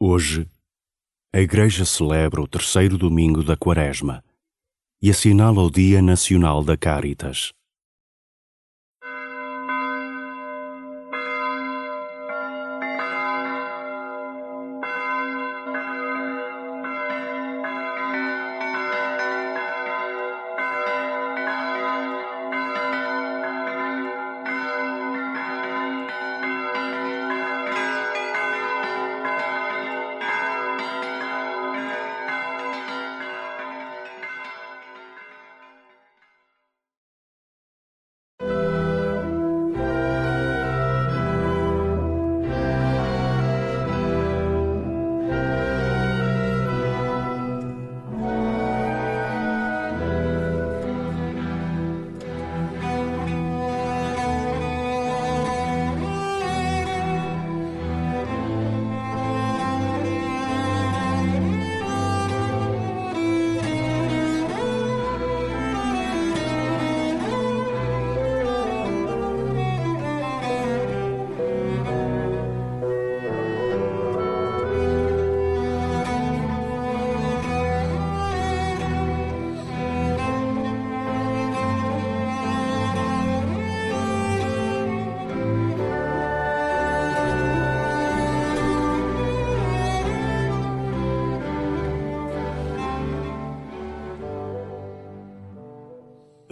Hoje, a Igreja celebra o terceiro domingo da Quaresma e assinala o Dia Nacional da Caritas.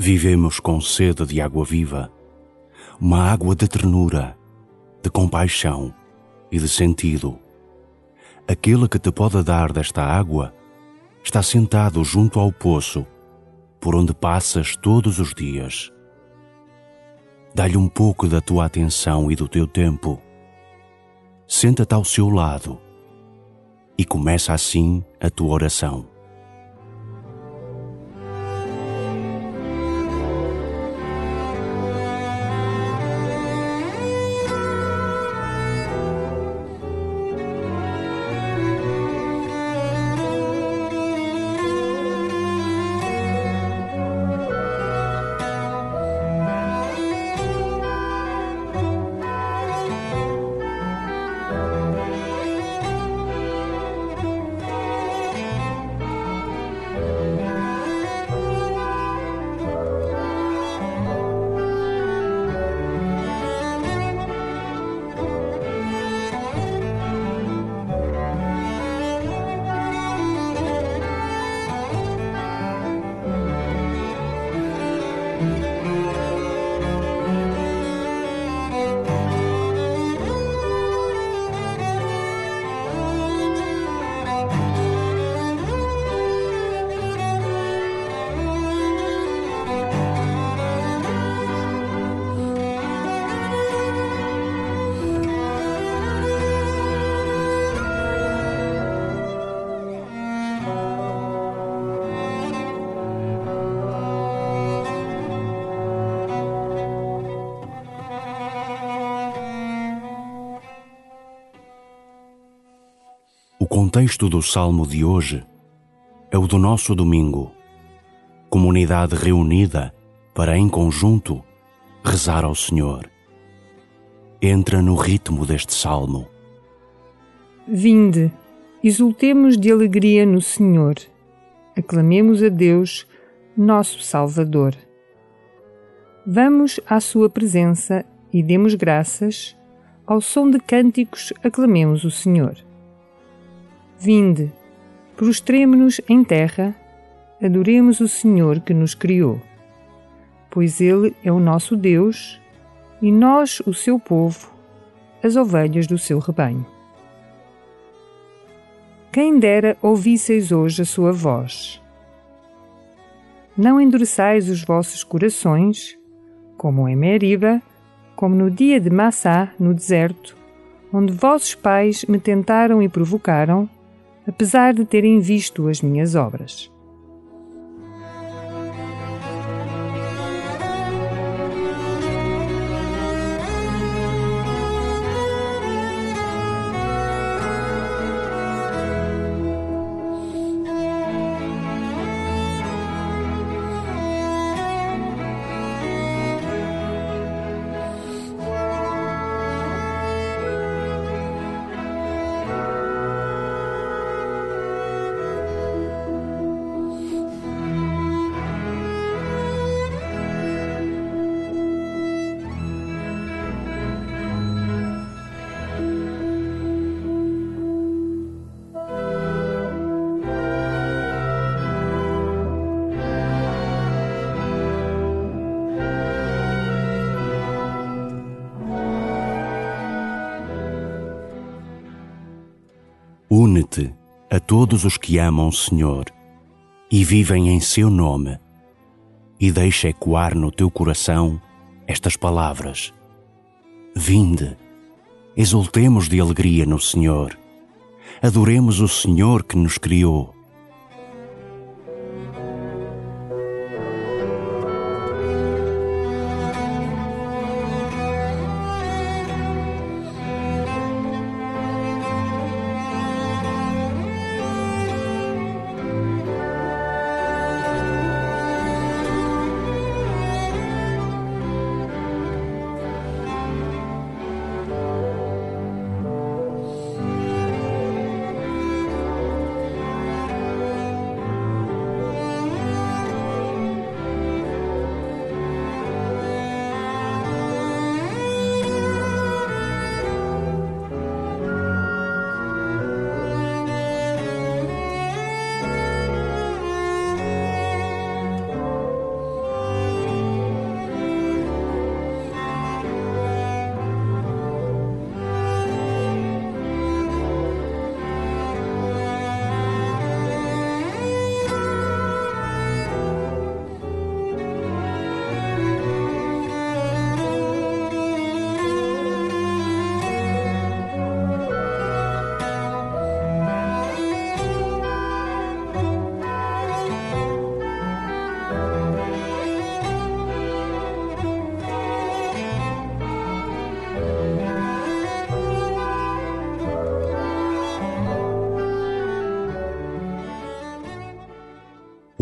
Vivemos com sede de água viva, uma água de ternura, de compaixão e de sentido. Aquele que te pode dar desta água está sentado junto ao poço por onde passas todos os dias. Dá-lhe um pouco da tua atenção e do teu tempo. Senta-te ao seu lado e começa assim a tua oração. Contexto do salmo de hoje é o do nosso domingo, comunidade reunida para, em conjunto, rezar ao Senhor. Entra no ritmo deste salmo. Vinde, exultemos de alegria no Senhor, aclamemos a Deus, nosso Salvador. Vamos à Sua presença e demos graças, ao som de cânticos aclamemos o Senhor. Vinde, prostremo-nos em terra, adoremos o Senhor que nos criou. Pois Ele é o nosso Deus e nós o seu povo, as ovelhas do seu rebanho. Quem dera ouvisseis hoje a sua voz. Não endureçais os vossos corações, como em Meriba, como no dia de Massá, no deserto, onde vossos pais me tentaram e provocaram, apesar de terem visto as minhas obras. Une-te a todos os que amam o Senhor e vivem em seu nome, e deixa ecoar no teu coração estas palavras: Vinde, exultemos de alegria no Senhor, adoremos o Senhor que nos criou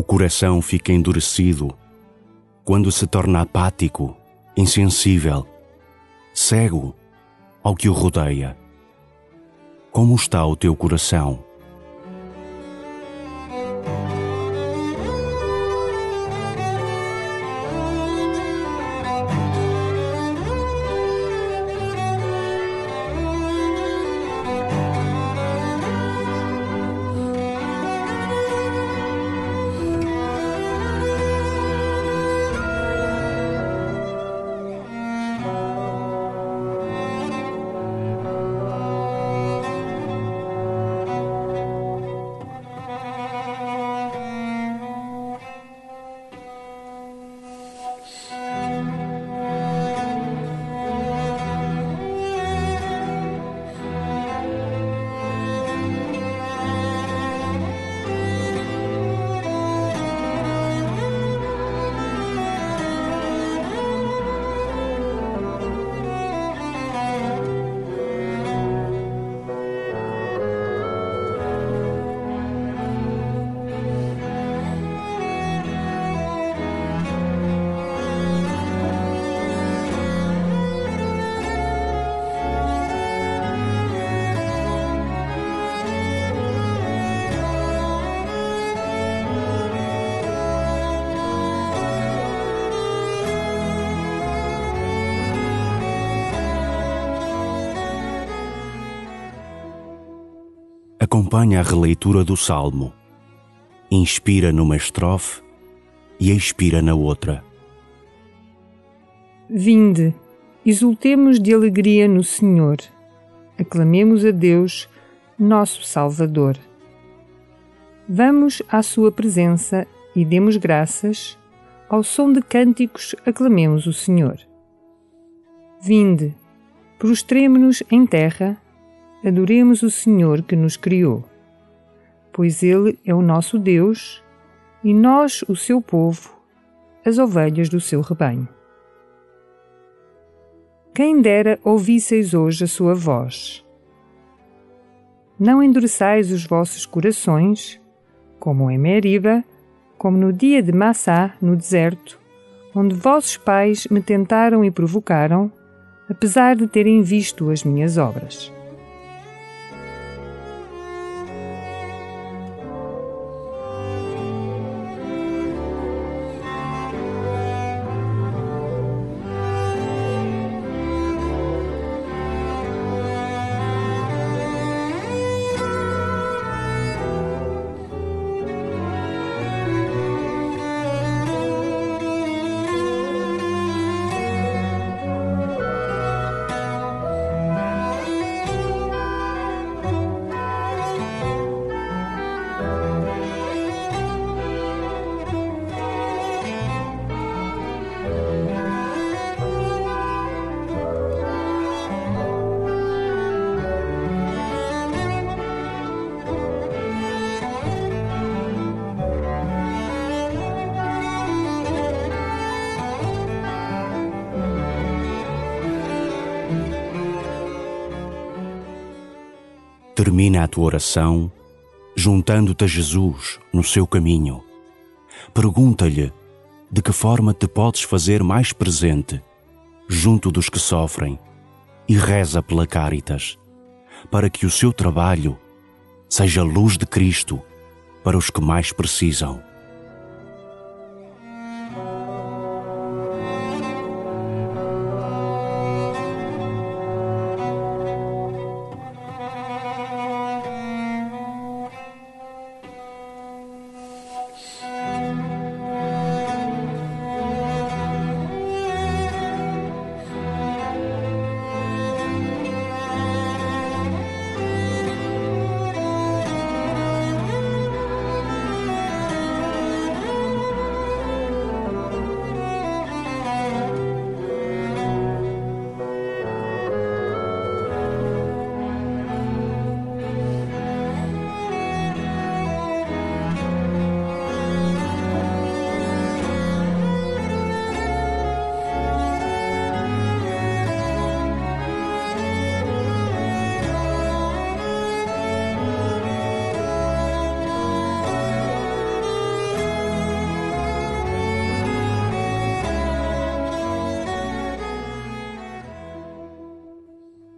coração fica endurecido, quando se torna apático, insensível, cego ao que o rodeia. Como está o teu coração? Acompanha a releitura do Salmo. Inspira numa estrofe e expira na outra. Vinde, exultemos de alegria no Senhor. Aclamemos a Deus, nosso Salvador. Vamos à Sua presença e demos graças. Ao som de cânticos, aclamemos o Senhor. Vinde, prostremo-nos em terra adoremos o Senhor que nos criou, pois Ele é o nosso Deus e nós o seu povo, as ovelhas do seu rebanho. Quem dera ouvisseis hoje a sua voz. Não endureçais os vossos corações, como em Meriba, como no dia de Massá, no deserto, onde vossos pais me tentaram e provocaram, apesar de terem visto as minhas obras. Termina a tua oração juntando-te a Jesus no seu caminho. Pergunta-lhe de que forma te podes fazer mais presente junto dos que sofrem e reza pela Caritas, para que o seu trabalho seja luz de Cristo para os que mais precisam.